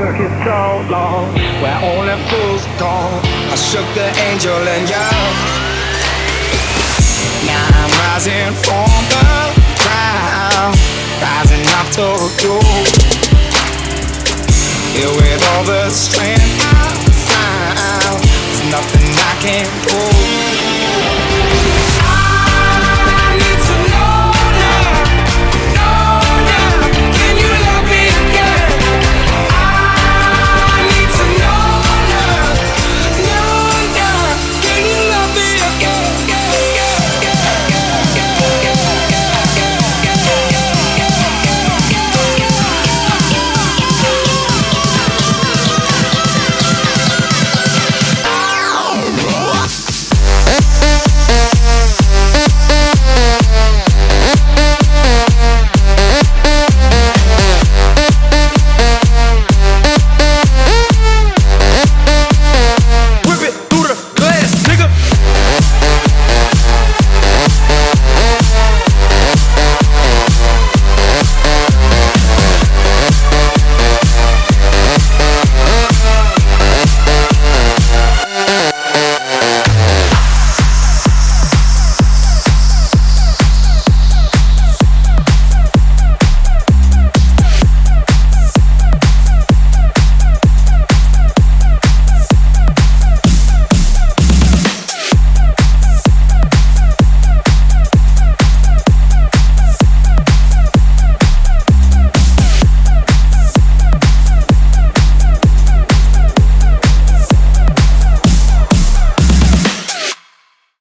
Working so long, where all them fools gone. I shook the angel and yelled. Now I'm rising from the ground, rising up to you. Here with all the strength I found, there's nothing I can't do.